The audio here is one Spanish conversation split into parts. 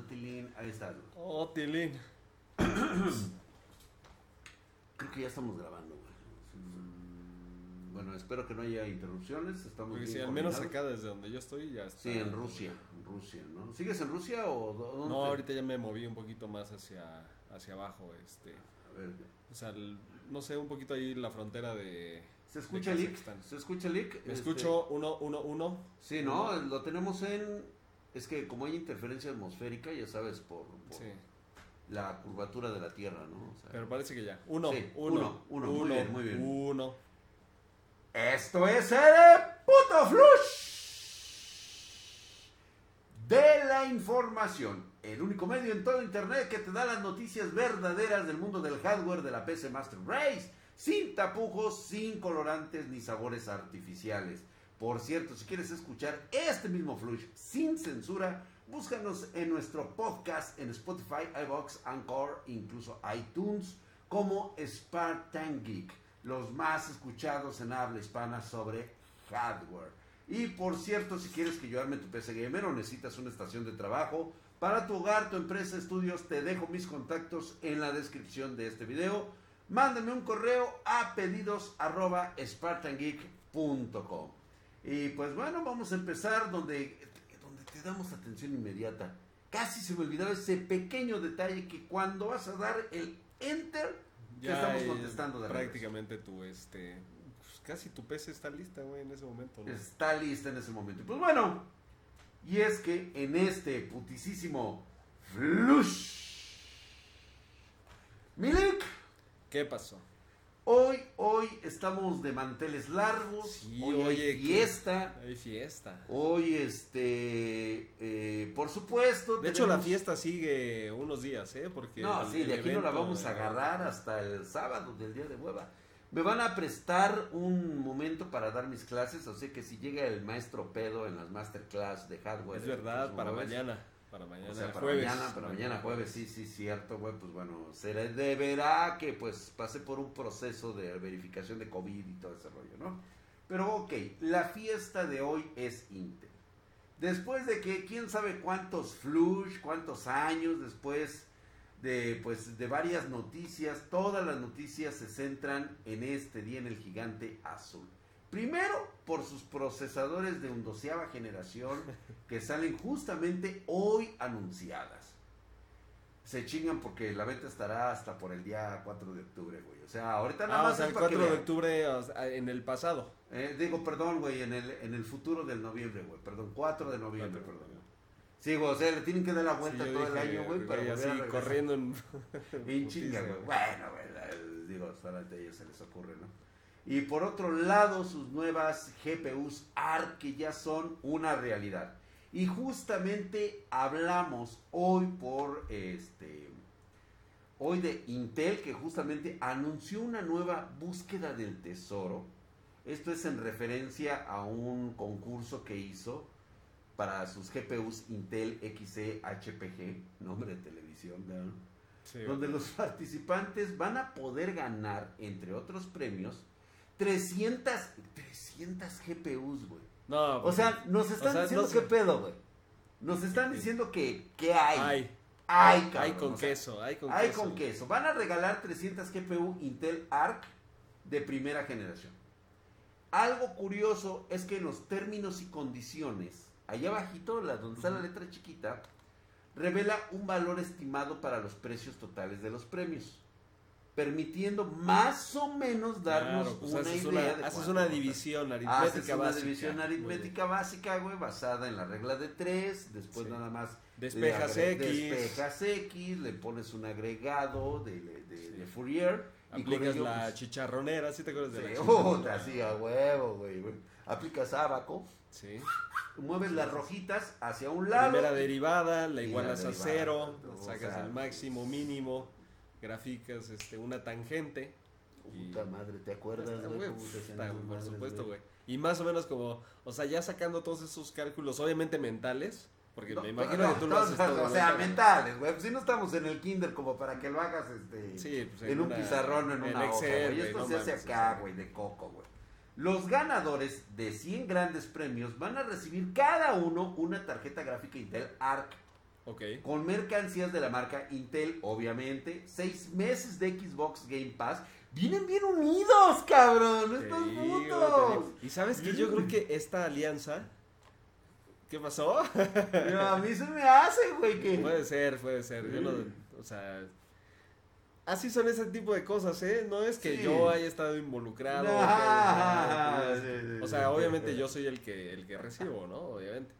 Tilín. Ahí está. güey. Oh, Tilín. Creo que ya estamos grabando, güey. Bueno, espero que no haya interrupciones. Estamos Porque bien si al menos acá desde donde yo estoy ya está. Sí, en Rusia, en Rusia, ¿no? ¿Sigues en Rusia o dó- dónde? No, ahorita ya me moví un poquito más hacia, hacia abajo, este. A ver, O sea, el- no sé, un poquito ahí la frontera de... ¿se escucha el leak? ¿Se escucha el leak? Me Este, escucho uno, uno, uno. Sí, ¿no? Lo tenemos en... Es que como hay interferencia atmosférica, ya sabes, por, por Sí, la curvatura de la Tierra, ¿no? O sea, pero parece que ya. Uno, Sí, uno, uno, uno, muy bien, muy bien. Uno. Esto es el puto flush de la información. El único medio en todo internet que te da las noticias verdaderas del mundo del hardware de la PC Master Race. Sin tapujos, sin colorantes ni sabores artificiales. Por cierto, si quieres escuchar este mismo flush sin censura, búscanos en nuestro podcast en Spotify, iBox, Anchor, incluso iTunes, como Spartan Geek, los más escuchados en habla hispana sobre hardware. Y por cierto, si quieres que yo arme tu PC Gamer o necesitas una estación de trabajo para tu hogar, tu empresa, estudios, te dejo mis contactos en la descripción de este video. Mándame un correo a pedidos. Y pues bueno, vamos a empezar donde, donde te damos atención inmediata. Casi se me olvidaba ese pequeño detalle que cuando vas a dar el enter, te estamos contestando de regreso. Prácticamente tu, este... pues, casi tu PC está lista, güey, en ese momento, ¿no? Está lista en ese momento. Pues bueno, y es que en este putisísimo flush. Milik, ¿Qué pasó? Hoy, hoy estamos de manteles largos. Sí, hoy hay oye, ¿qué? fiesta. Hay fiesta. Hoy, este, eh, por supuesto. De hecho, la fiesta sigue unos días, ¿eh? Porque No, el- sí, de aquí no la vamos a agarrar hasta el sábado del día de hueva. Me van a prestar un momento para dar mis clases, sea que si llega el maestro pedo en las masterclass de hardware. Es verdad, para mañana. Para mañana, O sea, para jueves. mañana, para mañana jueves, sí, sí, cierto, güey, pues bueno, se le deberá que pues pase por un proceso de verificación de COVID y todo ese rollo, ¿no? Pero ok, la fiesta de hoy es Intel. Después de que quién sabe cuántos flush, cuántos años después de pues de varias noticias, todas las noticias se centran en este día en el gigante azul. Primero, por sus procesadores de undoceava generación que salen justamente hoy anunciadas. Se chingan porque la venta estará hasta por el día 4 de octubre, güey. O sea, ahorita nada Ah, más o sea, el para que 4 de vean. octubre o sea, en el pasado. Eh, digo, perdón, güey, en el, en el futuro del noviembre, güey. Perdón, 4 de noviembre, perdón. Sí, güey, o sea, le tienen que dar la vuelta todo el año, güey, para volver así a corriendo en... En chinga, güey. Bueno, güey, digo, solamente a ellos se les ocurre, ¿no? Y por otro lado, sus nuevas GPUs ARC que ya son una realidad. Y justamente hablamos hoy por este. Hoy de Intel que justamente anunció una nueva búsqueda del tesoro. Esto es en referencia a un concurso que hizo para sus GPUs Intel XE HPG, nombre de televisión, ¿no? Sí, donde los participantes van a poder ganar, entre otros premios, 300, 300 GPUs, güey. No, O pues, sea, nos están o sea, diciendo no qué pedo, güey. Nos están diciendo que, que hay. hay. Hay, Hay cabrón, con o sea, queso, hay con hay queso. con queso. Van a regalar 300 GPU Intel Arc de primera generación. Algo curioso es que en los términos y condiciones, allá abajito, la, donde está la letra chiquita, revela un valor estimado para los precios totales de los premios, permitiendo más o menos darnos Claro, pues una haces idea una, de haces una división aritmética Haces una básica. división aritmética básica, güey, basada en la regla de tres, después Sí. nada más Despejas X. Despejas X, le pones un agregado de, de, de- Sí. de Fourier. y Aplicas ello, la pues, chicharronera, ¿sí te acuerdas de sí, la chicharronera? sí, a huevo, güey. Aplicas abaco, Sí. mueves las rojitas hacia un lado. Primera derivada, la Y la igualas a cero, o sacas sea, el máximo, mínimo, graficas este, una tangente. Puta madre, ¿te acuerdas, güey? por supuesto, güey. Y más o menos como, o sea, ya sacando todos esos cálculos, obviamente mentales, porque No, me imagino no, que tú lo no, haces no, todo. O sea, mentales, güey. Pues si no estamos en el kinder como para que lo hagas este, Sí, pues, en un una- pizarrón o en en una hoja, Excel, güey, Esto se hace acá, güey, de coco, güey. Los ganadores de 100 grandes premios van a recibir cada uno una tarjeta gráfica Intel Arc Con mercancías de la marca Intel, obviamente, seis meses de Xbox Game Pass. Vienen bien unidos, cabrón, estos. Y sabes que yo creo que esta alianza. ¿Qué pasó? A mí se me hace, güey, que... puede ser, puede ser. Yo no, o sea. Así son ese tipo de cosas, ¿eh? No es que Sí. yo haya estado involucrado. Que- sí, sí, o sea, obviamente yo soy el que, el que recibo, ¿no? Obviamente.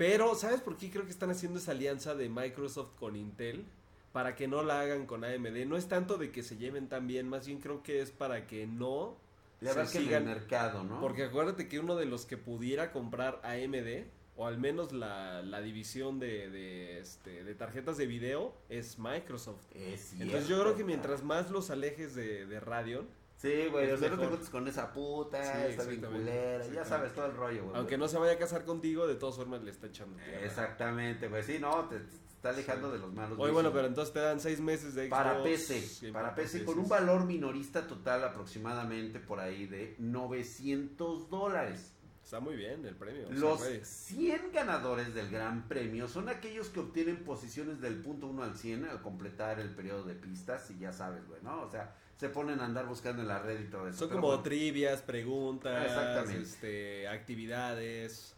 Pero, ¿sabes por qué creo que están haciendo esa alianza de Microsoft con Intel? Para que no la hagan con AMD. No es tanto de que se lleven tan bien, más bien creo que es para que no Le se abarquen el sigan- mercado, ¿no? Porque acuérdate que uno de los que pudiera comprar AMD, o al menos la, la división de, de, este, de tarjetas de video, es Microsoft. Es cierto. Entonces yo creo que mientras más los alejes de, de Radeon, Sí, güey, o sea, no te juntes con esa puta, Sí, está bien exactamente, culera, ya sabes todo el rollo, güey. aunque no se vaya a casar contigo, de todas formas le está echando tierra. Exactamente, güey, sí, no, te, te está alejando de los malos Oye, vicios. bueno, pero entonces te dan seis meses de Xbox. Para PC, para PC, con un valor minorista total aproximadamente por ahí de 900 dólares. Está muy bien el premio. o sea, Los güey. 100 ganadores del Gran Premio son aquellos que obtienen posiciones del punto 1 al 100 al completar el periodo de pistas y ya sabes, güey, ¿no? O sea, se ponen a andar buscando en la red y todo eso. Son como bueno, trivias, preguntas, Exactamente. este, actividades.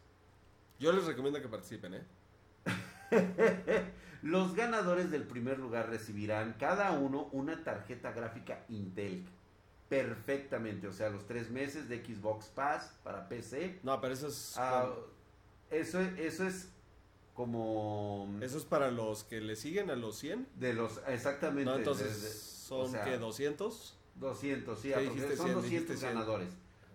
Yo les recomiendo que participen, ¿eh? Los ganadores del primer lugar recibirán cada uno una tarjeta gráfica Intel. Perfectamente, o sea, los tres meses de Xbox Pass para PC. No, pero eso es... Ah, eso, eso es como Eso es para los que le siguen a los 100. de los exactamente No, entonces de- de- son o sea, que 200. 200, sí, ¿Qué porque dijiste? son 100, 200 dijiste 100. ganadores.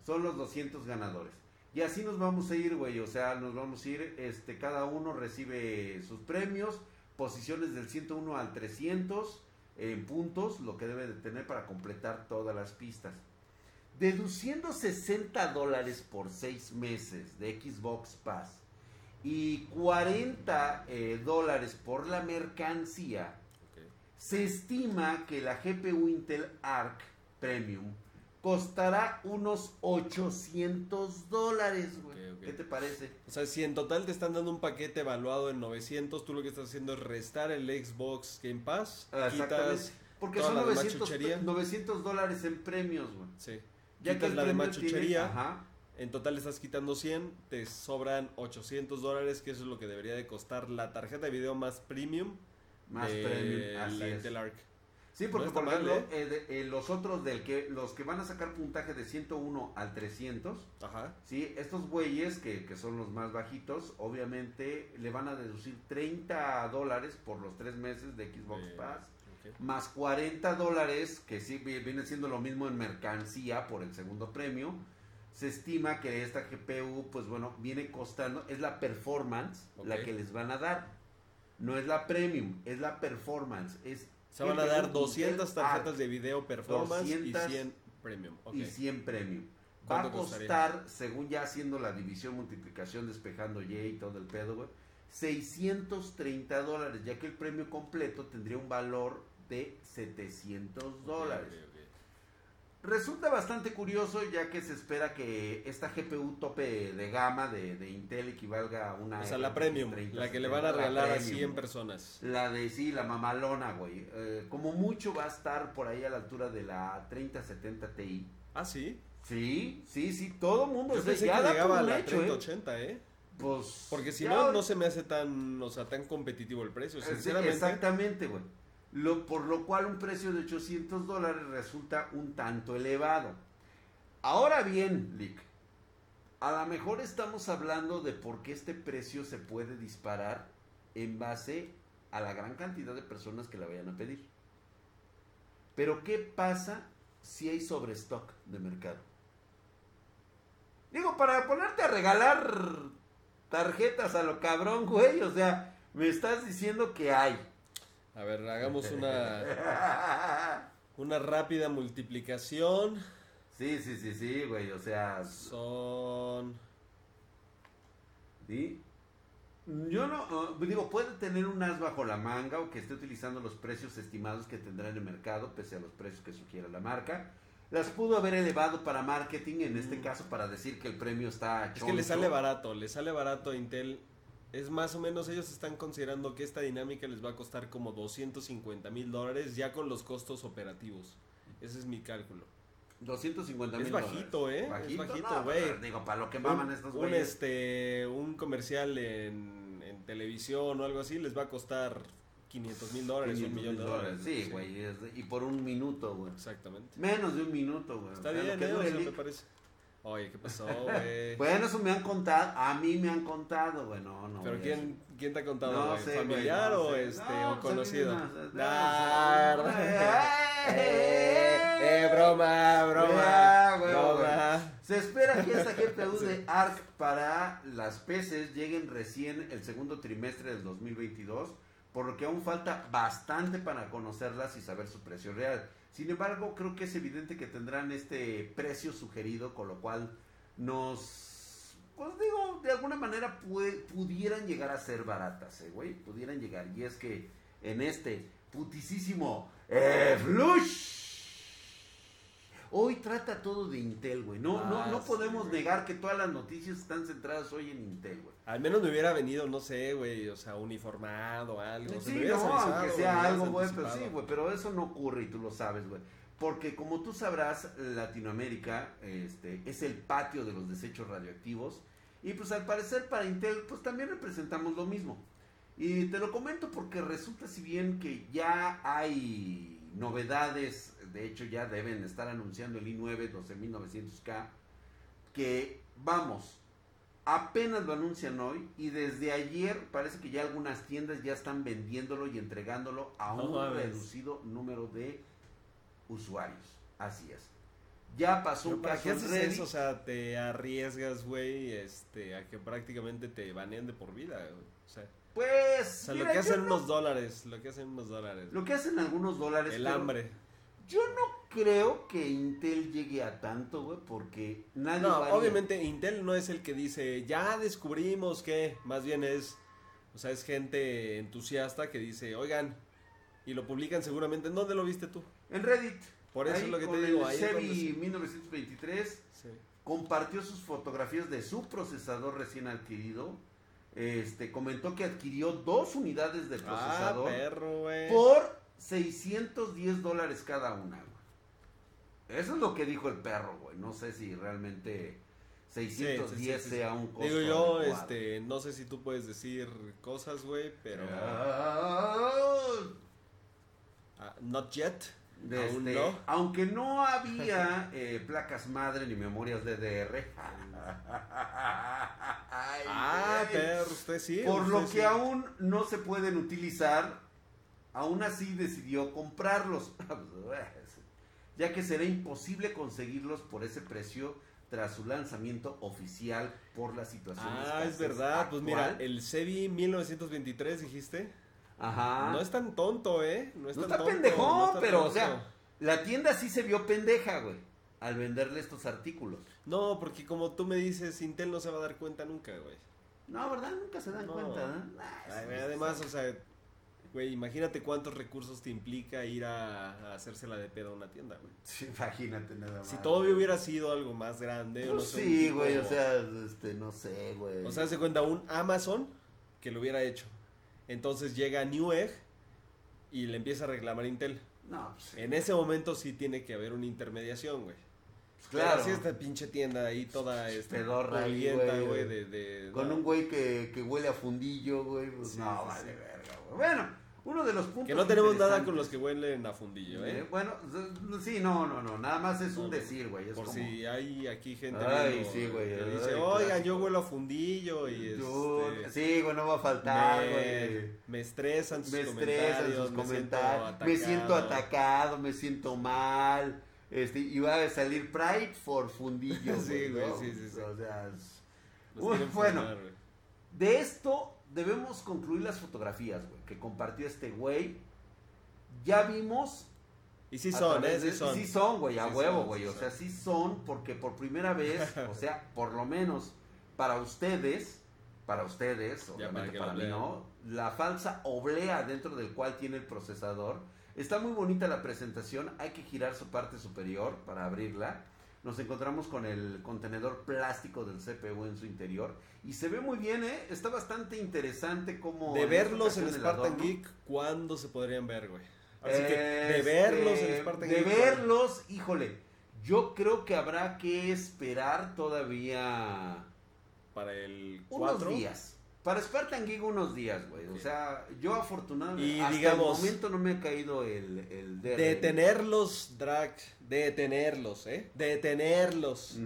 Son los 200 ganadores. Y así nos vamos a ir, güey, o sea, nos vamos a ir, este, cada uno recibe sus premios, posiciones del 101 al 300 en puntos, lo que debe de tener para completar todas las pistas. Deduciendo 60 dólares por 6 meses de Xbox Pass y 40 eh, dólares por la mercancía. Se estima que la GPU Intel Arc Premium costará unos 800 dólares, güey. ¿Qué te parece? O sea, si en total te están dando un paquete evaluado en 900, tú lo que estás haciendo es restar el Xbox Game Pass, Ah, quitas... Porque toda son la demás 900, chuchería. 900 dólares en premios, güey. Sí. Ya quitas el la premio demás tiene- chuchería, ajá, en total le estás quitando 100, te sobran 800 dólares, que eso es lo que debería de costar la tarjeta de video más premium más de premium. así es. Arc. Sí, porque No por mal, ejemplo, eh, de- eh, los otros del que los que van a sacar puntaje de 101 al 300, Ajá. sí, estos güeyes que, que son los más bajitos, obviamente le van a deducir 30 dólares por los tres meses de Xbox Eh, Pass. más 40 dólares, que sí vi- viene siendo lo mismo en mercancía por el segundo premio. Se estima que esta GPU, pues bueno, viene costando, es la performance la que les van a dar. No es la premium, es la performance. Es Se van a dar Intel 200 tarjetas de video performance 200 y 100 premium. Ok. y 100 premium. Va a costar, según ya haciendo la división, multiplicación, despejando Y y todo el pedo, güey, 630 dólares, ya que el premio completo tendría un valor de 700 dólares. Resulta bastante curioso ya que se espera que esta GPU tope de gama de, de Intel equivalga a una... O sea, la premium, 30, la que le van a 70, la regalar a premium. 100 personas. La de sí, la mamalona, güey. Eh, como mucho va a estar por ahí a la altura de la 3070 Ti. Ah, sí. Sí, sí, sí, todo mundo Yo se- pensé ya que da llegaba a la hecho, ¿eh? 3080, ¿eh? Pues, Porque si no, no se me hace tan, o sea, tan competitivo el precio. Eh, Sinceramente, exactamente, güey. Lo, por lo cual un precio de 800 dólares resulta un tanto elevado. Ahora bien, Lick, a lo mejor estamos hablando de por qué este precio se puede disparar en base a la gran cantidad de personas que la vayan a pedir. Pero ¿qué pasa si hay sobrestock de mercado? Digo, para ponerte a regalar tarjetas a lo cabrón, güey, o sea, me estás diciendo que hay. A ver, hagamos una, una rápida multiplicación. Sí, sí, sí, sí, güey, o sea, Son... ¿sí? Yo no, digo, puede tener un as bajo la manga o que esté utilizando los precios estimados que tendrá en el mercado, pese a los precios que sugiera la marca. Las pudo haber elevado para marketing, en este Mm. caso para decir que el premio está Es que le choncho. sale barato, le sale barato a Intel es más o menos, ellos están considerando que esta dinámica les va a costar como 250 mil dólares ya con los costos operativos. Ese es mi cálculo. 250 mil Es bajito, ¿eh? ¿Bajito? Es bajito, No, güey. pero Digo, para lo que maman un, estos un, güeyes. este, un comercial en, en televisión o algo así les va a costar 500 mil dólares, un 500 millón de dólares. Sí, güey. es- Y por un minuto, güey. Exactamente. Menos de un minuto, güey. Está O sea, bien, que ¿eh? O sea, me parece. Oye, ¿qué pasó, güey? Bueno, eso me han contado. A mí me han contado, güey. No, no. ¿Pero quién, quién te ha contado, No güey? sé, ¿Familiar no o, sé. este, No, o conocido? Ah, eh, broma, broma, Ya, güey, broma. Se espera que esta GPU de ARC para las PCs lleguen recién el segundo trimestre del 2022, por lo que aún falta bastante para conocerlas y saber su precio real. Sin embargo, creo que es evidente que tendrán este precio sugerido, con lo cual nos, pues digo, de alguna manera pudieran llegar a ser baratas, eh, güey, pudieran llegar. Y es que en este putisísimo eh, Flush. Hoy trata todo de Intel, güey. No, no, Ah, no sí, podemos negar que todas las noticias están centradas hoy en Intel, güey. Al menos me hubiera venido, no sé, güey, o sea, uniformado, algo. o sea, me Sí, no, avisado, aunque sea algo, güey, pero sí, güey, pero eso no ocurre y tú lo sabes, güey. Porque como tú sabrás, Latinoamérica este, es el patio de los desechos radioactivos y pues al parecer para Intel pues también representamos lo mismo. Y te lo comento porque resulta si bien que ya hay novedades, de hecho ya deben estar anunciando el i9 12900K, que vamos, apenas lo anuncian hoy y desde ayer parece que ya algunas tiendas ya están vendiéndolo y entregándolo a un reducido número de usuarios. Así es. Ya pasó un ¿Para caso qué en haces Reddit. eso? O sea, te arriesgas, güey, este, a que prácticamente te banean de por vida, güey. O sea, Pues, o sea mira, lo que hacen no- unos dólares, lo que hacen unos dólares. lo que hacen algunos dólares. El pero hambre. Yo no creo que Intel llegue a tanto, güey, porque nadie No, varía. obviamente Intel no es el que dice, ya descubrimos que, más bien es, o sea, es gente entusiasta que dice, oigan, y lo publican seguramente, ¿en dónde lo viste tú? En Reddit. Por eso ahí es lo que te digo, ahí sí. 1923 Sí. compartió sus fotografías de su procesador recién adquirido. Este, comentó que adquirió dos unidades de Ah, procesador perro, güey. por 610 dólares cada una, güey. Eso es lo que dijo el perro, güey. No sé si realmente 610 Sí, sí, sí, sí. sea un costo. Digo yo, adecuado. este, no sé si tú puedes decir cosas, güey, pero... Ah, not yet. Aún este, no. Aunque no había eh, placas madre ni memorias DDR. Ay, Ah, perro, usted sí. Por usted lo que aún no se pueden utilizar, aún así decidió comprarlos. ya que será imposible conseguirlos por ese precio tras su lanzamiento oficial por la situación. Ah, es verdad. Pues mira, el Sevi 1923, dijiste. Ajá. No es tan tonto, ¿eh? No, es No tan está tonto, pendejón, no está pero, o sea, la tienda sí se vio pendeja, güey, al venderle estos artículos. No, porque como tú me dices, Intel no se va a dar cuenta nunca, güey. No, ¿verdad? Nunca se dan No. cuenta, ¿eh? Ay, Además, o sea, güey, imagínate cuántos recursos te implica ir a, a hacérsela de pedo a una tienda, güey. Sí, imagínate nada más. Si todavía hubiera sido algo más grande, o no Pues sí, güey, o sea, este, no sé, güey. O sea, se cuenta un Amazon que lo hubiera hecho. Entonces llega Newegg y le empieza a reclamar Intel. no, pues, sí. En ese momento sí tiene que haber una intermediación, güey. Pues claro. Así esta pinche tienda ahí toda este, Pedorra ahí, polvienta, güey. güey, de, de- Con no. un güey que, que huele a fundillo, güey, pues Sí, no, vale sí. verga, güey. Bueno, uno de los puntos Que no tenemos nada con los que huelen a fundillo, Eh, ¿eh? Bueno, sí, no, no, no, nada más es un decir, güey, Por como... si hay aquí gente Ay, sí, güey, que ay, dice, oigan, yo huelo a fundillo y este, sí, güey, no va a faltar, me, güey. me estresan sus me estresan comentarios, sus me comentarios, siento me siento atacado. me siento mal, este, y va a salir Pride for fundillo, Sí, güey, ¿no? sí, sí, sí. O sea, es- bueno. de esto debemos concluir las fotografías, güey, que compartió este güey. Ya vimos Y sí son, ¿eh? Sí son. Sí son, güey, a Sí huevo, son, güey. sí o son. sea, sí son porque por primera vez, o sea, por lo menos para ustedes, para ustedes, obviamente para, lo mí no, la falsa oblea dentro del cual tiene el procesador. Está muy bonita la presentación, hay que girar su parte superior para abrirla. Nos encontramos con el contenedor plástico del CPU en su interior y se ve muy bien, ¿eh? Está bastante interesante como... De en verlos en Spartan. Geek, ¿cuándo se podrían ver, güey? Así que, de Este, verlos en Spartan De Geek. verlos, híjole, yo creo que habrá que esperar todavía Para el unos 4. días. Para Spartan Geek unos días, güey. O sea, yo afortunadamente Y hasta digamos- el momento no me ha caído el, el DR. Detenerlos, Drag. Detenerlos, ¿eh? Detenerlos.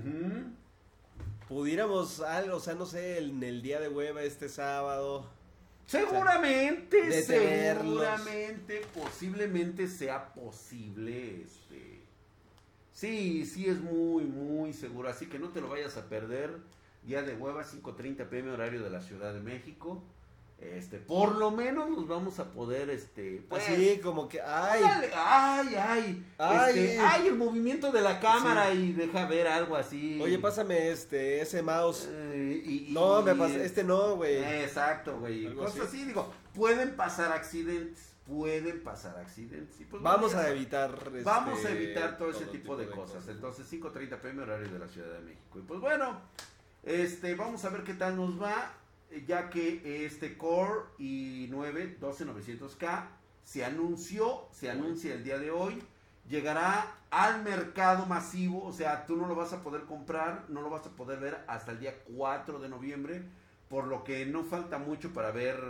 Pudiéramos algo, o sea, no sé, en el día de hueva este sábado. Seguramente, detenerlos. seguramente, posiblemente sea posible, este... Sí, sí es muy, muy seguro, así que no te lo vayas a perder. Día de hueva, 5.30 pm horario de la Ciudad de México. Este, por lo menos nos vamos a poder, este... pues, Así como que, ay, Dale, ay, ay, Ay. este, ay, el movimiento de la cámara y deja ver algo así. oye, pásame este, ese mouse. Eh, y- y- No, me pasa, este no, güey. Exacto, güey. Cosas así. así. digo, pueden pasar accidentes, pueden pasar accidentes. y pues, Vamos a evitar. sabes, Vamos a este, evitar todo ese tipo, de, cosas. Entonces, 5.30 pm horario de la Ciudad de México. Y pues bueno, este, vamos a ver qué tal nos va, eh, ya que este Core i9 12900K se anunció, se anuncia el día de hoy, llegará al mercado masivo, o sea, tú no lo vas a poder comprar, no lo vas a poder ver hasta el día 4 de noviembre, por lo que no falta mucho para ver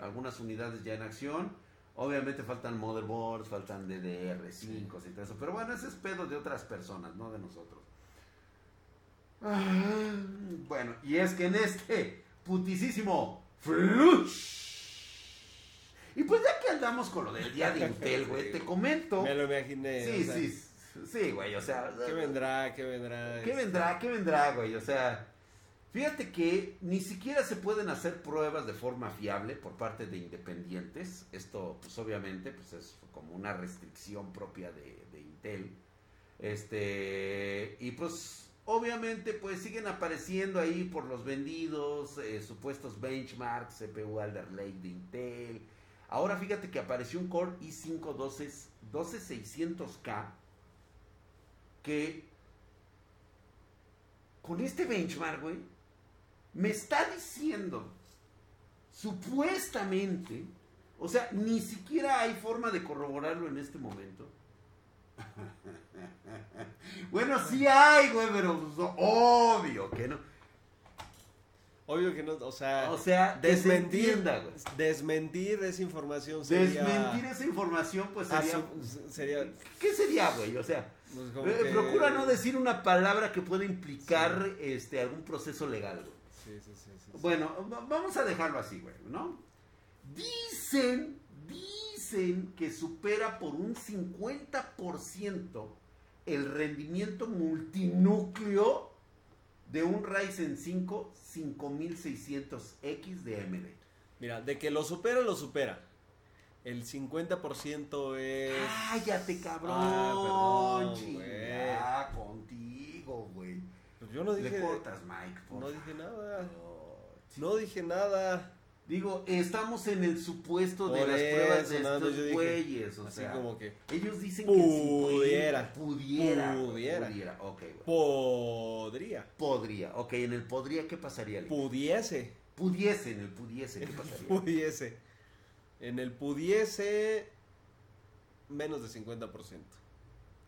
algunas unidades ya en acción. Obviamente faltan motherboards, faltan DDR5 y todo eso, pero bueno, ese es pedo de otras personas, no de nosotros. Ah, Bueno, y es que en este putisísimo flush. Y pues ya que andamos con lo del día de Intel, güey, te comento. Me lo imaginé. Sí, o sea, sí, sí, güey, o sea. ¿Qué vendrá? ¿Qué vendrá? ¿Qué vendrá? ¿Qué vendrá, güey? O sea, fíjate que ni siquiera se pueden hacer pruebas de forma fiable por parte de independientes. Esto, pues obviamente, pues es como una restricción propia de, de Intel. Este, y pues obviamente, pues siguen apareciendo ahí por los vendidos, eh, supuestos benchmarks, CPU Alder Lake de Intel. Ahora fíjate que apareció un Core i5 12, 12600K que con este benchmark, güey, me está diciendo, supuestamente, o sea, ni siquiera hay forma de corroborarlo en este momento. bueno, sí hay, güey, pero pues, obvio que no. Obvio que no, o sea, O sea, que se desmentir, desmentir esa información sería... Desmentir esa información, pues sería... asu- sería ¿Qué sería, güey? O sea, pues, eh, que- procura no decir una palabra que pueda implicar este algún proceso legal, güey. Sí, sí, sí, sí, sí. Bueno, va- vamos a dejarlo así, güey, ¿no? Dicen, dicen que supera por un 50% el rendimiento multinúcleo de un Ryzen 5 5600X de AMD. Mira, de que lo supera, lo supera. El 50% es... Cállate, cabrón. Ah, perdón, chinga, contigo, güey. Pues yo no dije... Le cortas, Mike. por No dije nada. favor. No dije nada. Digo, estamos en el supuesto de Por las pruebas de eso, estos dije, güeyes, o Así sea, como que... ellos dicen que el Pudiera. 50 pudiera, Pudiera. ok. Podría. Podría, ok, en el podría, ¿qué pasaría? Alex? Pudiese. Pudiese, en el pudiese, ¿qué pasaría? Pudiese. En el pudiese, menos de 50%.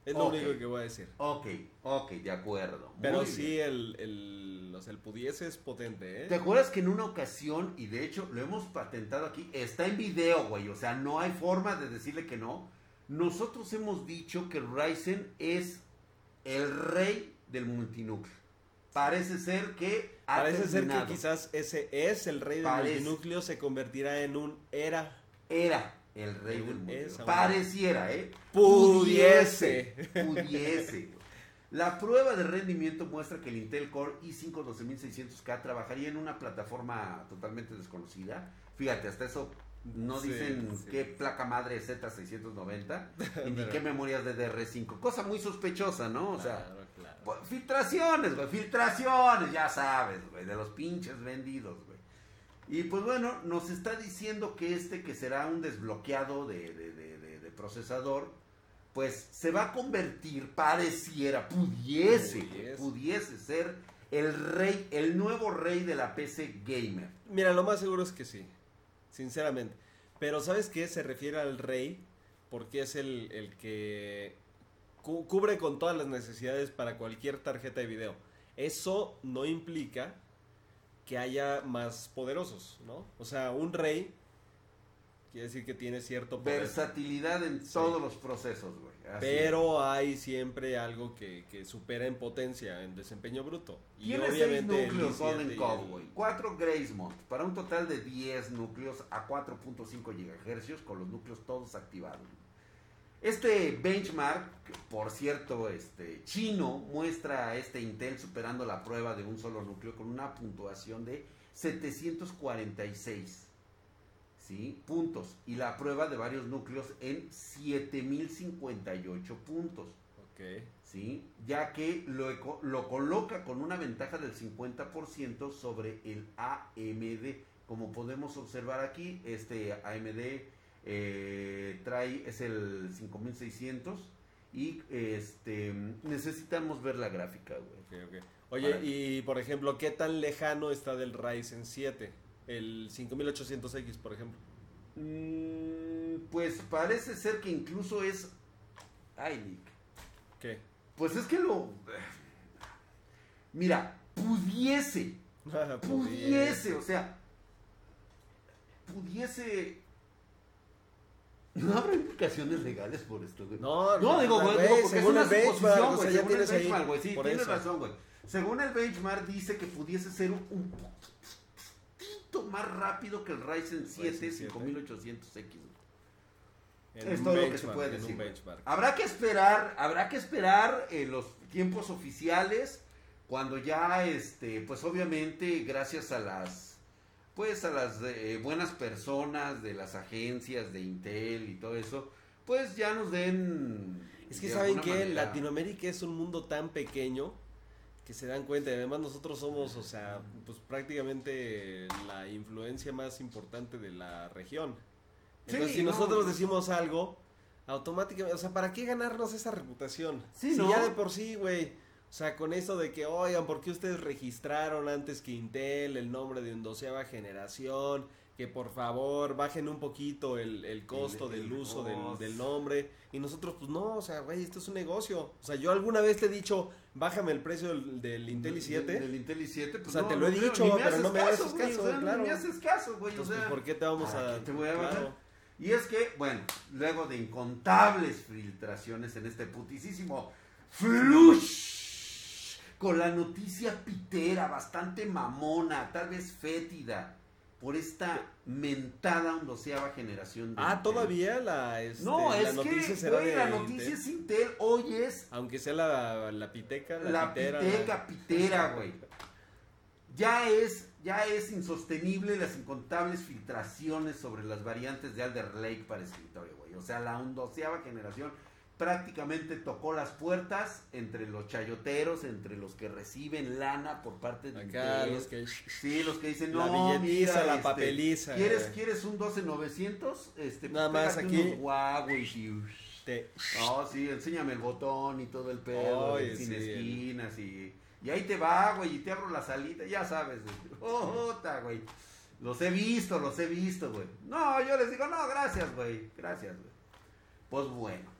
Es lo único que voy a decir. ok, ok, de acuerdo. Pero muy sí, bien. el, el, o sea, el pudiese es potente, ¿Te ¿eh? acuerdas que en una ocasión, y de hecho lo hemos patentado aquí, está en video, güey, o sea, no hay forma de decirle que no. Nosotros hemos dicho que Ryzen es el rey del multinúcleo. Parece ser que ha Parece ser que quizás ese es el rey del Parece. multinúcleo, se convertirá en un era. Era el rey del mundo. Pareciera, ¿eh? Pudiese. Pudiese. La prueba de rendimiento muestra que el Intel Core i5 12600K trabajaría en una plataforma totalmente desconocida. Fíjate, hasta eso no dicen sí. qué placa madre Z690 y ni qué memorias de DR5. Cosa muy sospechosa, ¿no? O sea, Claro, claro. pues, filtraciones, güey, filtraciones, ya sabes, güey, de los pinches vendidos, güey. Y pues bueno, nos está diciendo que este que será un desbloqueado de, de- de- de- de procesador, pues se va a convertir, pareciera, pudiese, Pudiese. pudiese ser el rey, el nuevo rey de la PC gamer. Mira, lo más seguro es que sí, sinceramente. Pero ¿sabes qué? Se refiere al rey porque es el, el que cu- cubre con todas las necesidades para cualquier tarjeta de video. Eso no implica que haya más poderosos, ¿no? O sea, un rey quiere decir que tiene cierto poder. Versatilidad en todos los procesos, güey. Pero hay siempre algo que, que supera en potencia, en desempeño bruto. es. Tiene seis núcleos i7 Golden y el- güey. 4 Gracemont, para un total de 10 núcleos a 4.5 GHz con los núcleos todos activados. Este benchmark, por cierto, este chino, muestra a este Intel superando la prueba de un solo núcleo con una puntuación de 746 ¿sí? puntos y la prueba de varios núcleos en 7058 puntos. ¿sí? ya que lo, lo coloca con una ventaja del 50% sobre el AMD. Como podemos observar aquí, este AMD eh, trae, es el 5600 y este necesitamos ver la gráfica, güey. Ok, ok. Oye, Para- y por ejemplo, ¿qué tan lejano está del Ryzen 7? El 5800X, por ejemplo. Mm, pues parece ser que incluso es... Ay, Nick. ¿Qué? Pues es que lo... Mira, pudiese pudiese, o sea, pudiese. No habrá implicaciones legales por esto, güey. No, No, digo, güey, güey, digo, porque es según una el benchmark, suposición, o sea, güey. Según el benchmark, güey. Sí, tienes eso. razón, güey. Según el benchmark, dice que pudiese ser un, un poquito más rápido que el Ryzen 7 Ryzen 7. 5800X. güey. En Es todo lo que se puede decir. güey. Habrá que esperar, habrá que esperar eh, los tiempos oficiales cuando ya, este, pues obviamente, gracias a las, pues a las eh, buenas personas de las agencias de Intel y todo eso, pues ya nos den. Es que saben que manera- Latinoamérica es un mundo tan pequeño que se dan cuenta. Y además nosotros somos, o sea, pues prácticamente la influencia más importante de la región. Entonces, Sí, si no. nosotros decimos algo, automáticamente, o sea, ¿para qué ganarnos esa reputación? Sí, si ¿no? ya de por sí, güey. O sea, con eso de que, oigan, ¿por qué ustedes registraron antes que Intel el nombre de ondoceava generación? Que por favor bajen un poquito el, el costo El- del el uso del, del nombre. Y nosotros, pues no, o sea, güey, esto es un negocio. O sea, yo alguna vez te he dicho, bájame el precio del, del Intel i7. Del, Intel i7, pues O sea, no, te lo he no dicho, pero no me haces güey, caso, o sea, ni claro. me haces caso, güey, o sea, ¿por qué te vamos ¿para a...? te voy a? Claro. Y es que, bueno, luego de incontables filtraciones en este putisísimo flush, con la noticia pitera, bastante mamona, tal vez fétida, por esta mentada ondoceava generación de Ah, Intel. todavía la, este, No, la es noticia que, güey, de la noticia Intel. es Intel, hoy es Aunque sea la, la piteca, la, la pitera. piteca, pitera, güey. Ya es, ya es insostenible las incontables filtraciones sobre las variantes de Alder Lake para escritorio, güey. O sea, la ondoceava generación prácticamente tocó las puertas entre los chayoteros, entre los que reciben lana por parte de Acá los que... Sí, los que dicen, La no, billetiza, mira, la este, papeliza, ¿Quieres. ¿Quieres un 12900? Este, Nada más aquí. unos Huawei y... te- No, sí, enséñame el botón y todo el pedo, sin sí, esquinas y... Y ahí te va, güey, y te abro la salita, ya sabes. Ota, güey. Los he visto, los he visto, güey. No, yo les digo, no, gracias, güey. Gracias, güey. Pues bueno.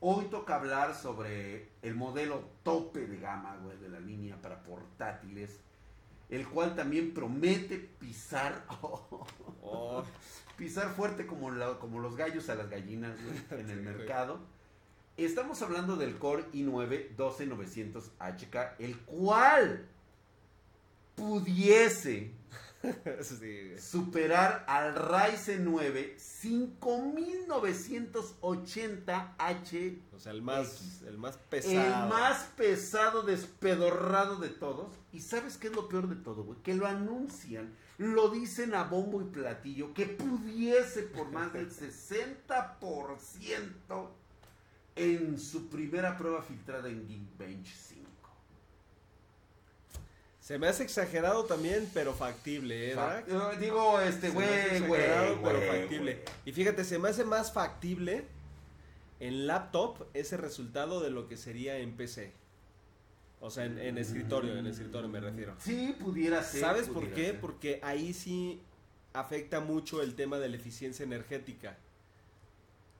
Hoy toca hablar sobre el modelo tope de gama, güey, de la línea para portátiles. El cual también promete pisar... Oh, pisar fuerte como, la- como los gallos a las gallinas güey, en el Sí, güey. mercado. Estamos hablando del Core i9 12900HK, el cual pudiese sí. superar al Ryzen 9 5980H, O sea, el más, el más pesado. el más pesado despedorrado de todos. ¿Y sabes qué es lo peor de todo, güey? Que lo anuncian, lo dicen a bombo y platillo, que pudiese por más del 60% en su primera prueba filtrada en Geekbench 5. Se me hace exagerado también, pero factible, ¿eh, Fa- Drac? eh, Digo, este, güey, güey, exagerado, pero factible. Y fíjate, se me hace más factible en laptop es el resultado de lo que sería en PC. O sea, en, en escritorio, en escritorio me refiero. Sí, pudiera ser. ¿Sabes por qué? ser. Porque ahí sí afecta mucho el tema de la eficiencia energética.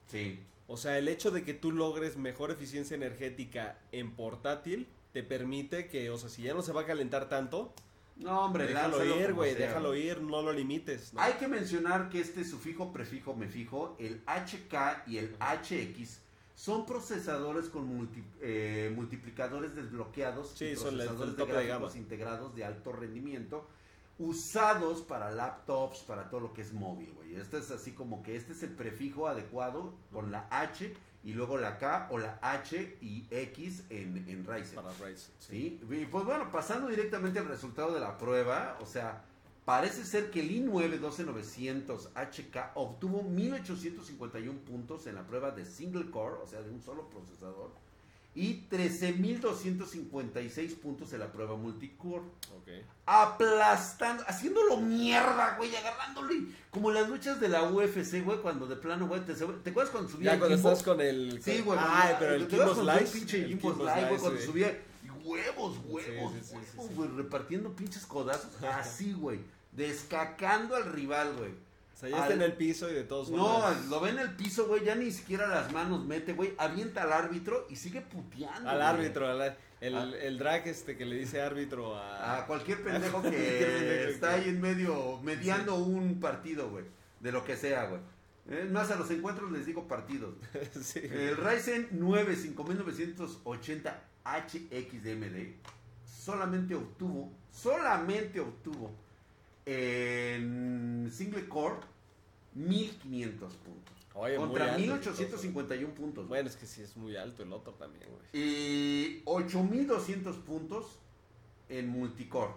Sí. O sea, el hecho de que tú logres mejor eficiencia energética en portátil te permite que, o sea, si ya no se va a calentar tanto, No, hombre, déjalo ir, güey, déjalo ir, no lo limites. ¿no? Hay que mencionar que este sufijo, prefijo, mefijo, el HK y el HX son procesadores con multi- eh, multiplicadores desbloqueados Sí, y son procesadores el de integrados de alto rendimiento usados para laptops, para todo lo que es móvil, güey. Este es así como que este es el prefijo adecuado con la H y luego la K o la H y X en, en Ryzen. Para Ryzen, sí. Sí, y pues bueno, pasando directamente al resultado de la prueba, o sea, parece ser que el i9 12900 HK obtuvo 1851 puntos en la prueba de single core, o sea, de un solo procesador, y 13256 puntos en la prueba multicore, Ok. aplastando, haciéndolo mierda, güey, agarrándolo y como las luchas de la UFC, güey, cuando de plano, güey, te, ¿te acuerdas cuando subía Ya cuando Kimbo? estás con el... Sí, güey. Ay, cuando- pero el ¿te acuerdas Kimbo Slice. pinche Kimbo Slice, güey, cuando subía y huevos, huevos, Sí, huevos, sí. güey, repartiendo pinches codazos, así, güey, descacando al rival, güey. O sea, ya está en el piso y de todos No, lo ve en el piso, güey, ya ni siquiera las manos mete, güey, avienta al árbitro y sigue puteando. Al güey. árbitro, al- el, Ah. el drag este que le dice árbitro a... A cualquier pendejo que está ahí en medio, mediando un partido, güey, de lo que sea, güey. Más, a los encuentros les digo partidos. sí. El Ryzen 9 5980 HXDMD solamente obtuvo, solamente obtuvo en single core 1500 puntos. Oye, contra alto, 1851 puntos. güey. Bueno, es que sí es muy alto el otro también, güey. Y 8200 puntos en multicore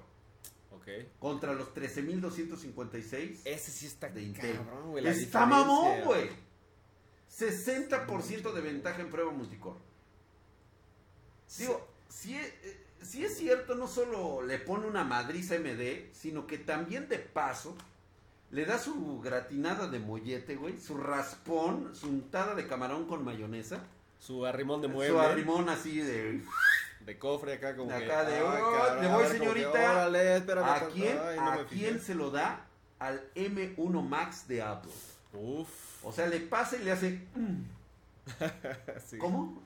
Ok. contra los 13256 Ese sí está de Intel. cabrón, güey. Está mamón, güey. 60% de ventaja en prueba multicore. Digo, si es, eh, si es cierto, no solo le pone una madriza MD, sino que también de paso le da su gratinada de mollete, güey, su raspón, su untada de camarón con mayonesa, Su arrimón de su mueble. arrimón así de... De cofre acá como De que... acá de, ay, "Oh, cabrón, le voy, que, señorita". órale, espérame ¿A quién, ay, no ¿a quién se lo da? Al M1 Max de Apple. Uf. O sea, le pasa y le hace... mm. Sí. ¿Cómo?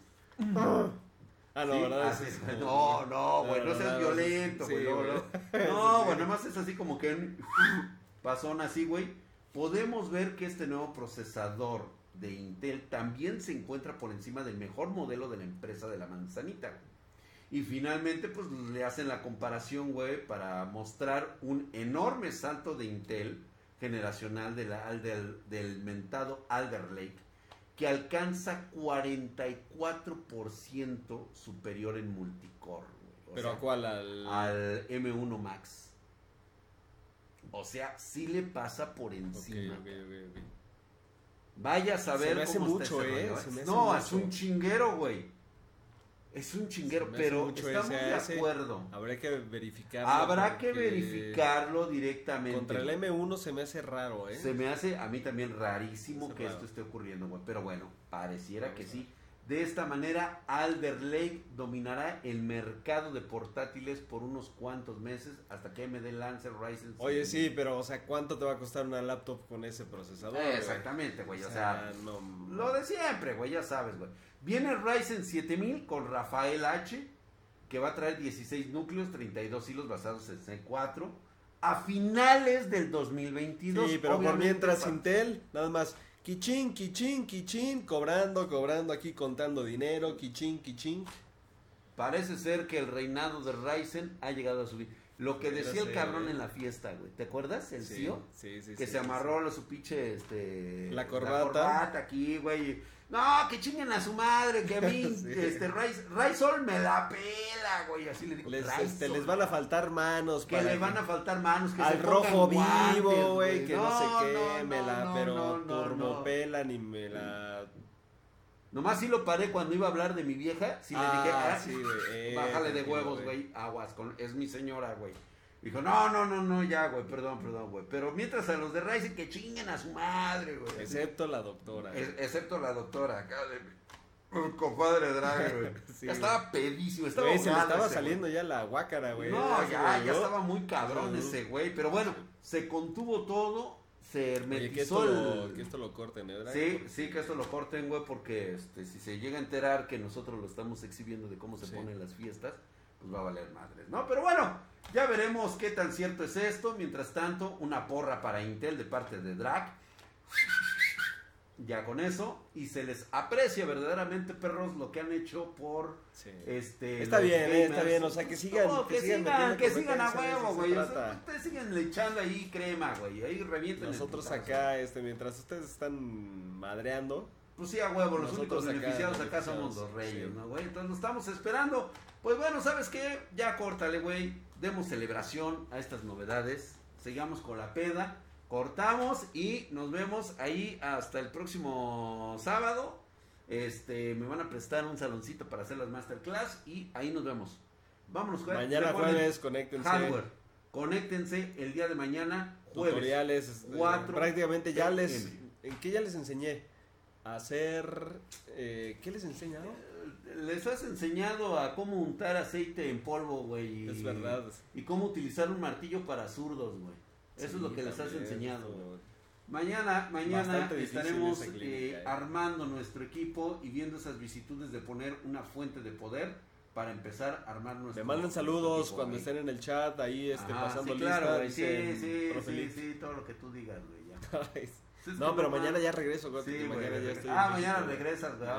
Ah, no, Sí, ¿verdad? así Sí, es, sí. güey. No, no, güey, no, no, seas violento, sí, güey. no, güey. no. No, sí. güey, nada más es así como que un pasón así, güey. Podemos ver que este nuevo procesador de Intel también se encuentra por encima del mejor modelo de la empresa de la manzanita. Y finalmente, pues le hacen la comparación, güey, para mostrar un enorme salto de Intel generacional de la- del, del mentado Alder Lake, que alcanza 44% superior en multicore. güey. O ¿Pero sea, a cuál? Al... al M1 Max. O sea, sí le pasa por encima. ok, ok, ok. Vaya a saber Se me hace cómo está mucho, ese ¿eh? rollo, Se me hace no, mucho. es un chinguero, güey. Es un chinguero, pero estamos de acuerdo. Habrá que verificarlo. Habrá que verificarlo directamente. Contra el M1 se me hace raro, ¿eh? Se me hace a mí también rarísimo Se que raro. esto esté ocurriendo, güey. Pero bueno, pareciera Vamos que sí. De esta manera, Alder Lake dominará el mercado de portátiles por unos cuantos meses hasta que AMD lance Ryzen. Oye, 7000. sí, pero, o sea, ¿cuánto te va a costar una laptop con ese procesador? Eh, exactamente, güey. O sea, no... Lo de siempre, güey, ya sabes, güey. Viene el Ryzen 7000 con Rafael H, que va a traer 16 núcleos, 32 hilos basados en C4, a finales del 2022. Sí, pero por mientras Intel, nada más, quichín, quichín, quichín, cobrando, cobrando aquí, contando dinero, quichín, quichín. Parece ser que el reinado de Ryzen ha llegado a subir. Lo que decía el cabrón en la fiesta, güey. ¿Te acuerdas? El sí, tío. sí, sí, que sí, se sí, amarró a su pinche, este... La corbata. corbata aquí, güey. No, que chinguen a su madre, que a mí, este, Ray- Raysol me la pela, güey. Así le digo. Les, este, les van a faltar manos. Que le van a faltar manos, que al se rojo vivo, güey, que no, No, sé qué, no, me la, no, pero turbopelan y me la... Nomás sí lo paré cuando iba a hablar de mi vieja. Sí le Ah, dije, ah, sí, güey, eh, bájale de huevos, güey. Aguas, con, es mi señora, güey. Dijo, no, no, no, no, ya, güey, perdón, perdón, güey. Pero mientras a los de Ryzen que chinguen a su madre, güey. Excepto la doctora. Es- excepto la doctora acá de... El compadre drag, güey. Sí, ya estaba pedísimo, estaba Güey, se le estaba ese, saliendo güey. ya la guácara, güey. No, ya, ya ¿no? estaba muy cabrón ese güey. Pero bueno, se contuvo todo, se Oye, que hermetizó esto, lo, el... que esto lo corten. Drag? Sí, sí, que esto lo corten, güey, porque este, si se llega a enterar que nosotros lo estamos exhibiendo de cómo se Sí. ponen las fiestas, pues va a valer madres, ¿no? Pero bueno, ya veremos qué tan cierto es esto. Mientras tanto, una porra para Intel de parte de Drag. Ya con eso, y se les aprecia verdaderamente, perros, lo que han hecho por Sí. este. Está bien, eh, está gamers. bien, o sea, que sigan- No, que que, sigan que sigan a huevo, güey. O sea, trata. ustedes siguen echando ahí crema, güey. Ahí revienten Nosotros acá, este, mientras ustedes están madreando, Pues sí, a huevo, los únicos beneficiados acá somos los reyes, sí. ¿no, güey? Entonces nos estamos esperando. Pues bueno, ¿sabes qué? Ya córtale, güey. Demos celebración a estas novedades. Sigamos con la peda. Cortamos y nos vemos ahí hasta el próximo sábado. Este, me van a prestar un saloncito para hacer las masterclass y ahí nos vemos. Vámonos, güey. mañana jueves, conéctense. Hardware. Conéctense el día de mañana, jueves. tutoriales. este, Cuatro prácticamente ya les. ¿En qué ya les enseñé? A hacer. Eh, ¿Qué les he enseñado? Les has enseñado a cómo untar aceite en polvo, güey. Es verdad. Y cómo utilizar un martillo para zurdos, güey. Eso Sí, es lo que les has enseñado, esto- güey. Mañana, mañana estaremos eh, eh. armando nuestro equipo y viendo esas vicisitudes de poner una fuente de poder para empezar a armar nuestro Me mandan saludos equipo, cuando estén en el chat, ahí este, Ajá, pasando sí, lista. claro. Sí, sí, "Profe sí, Lick". sí, todo lo que tú digas, güey. ya. No, pero mañana ya regreso, güey, Sí, güey, mañana ya estoy Ah, mañana regresas, güey.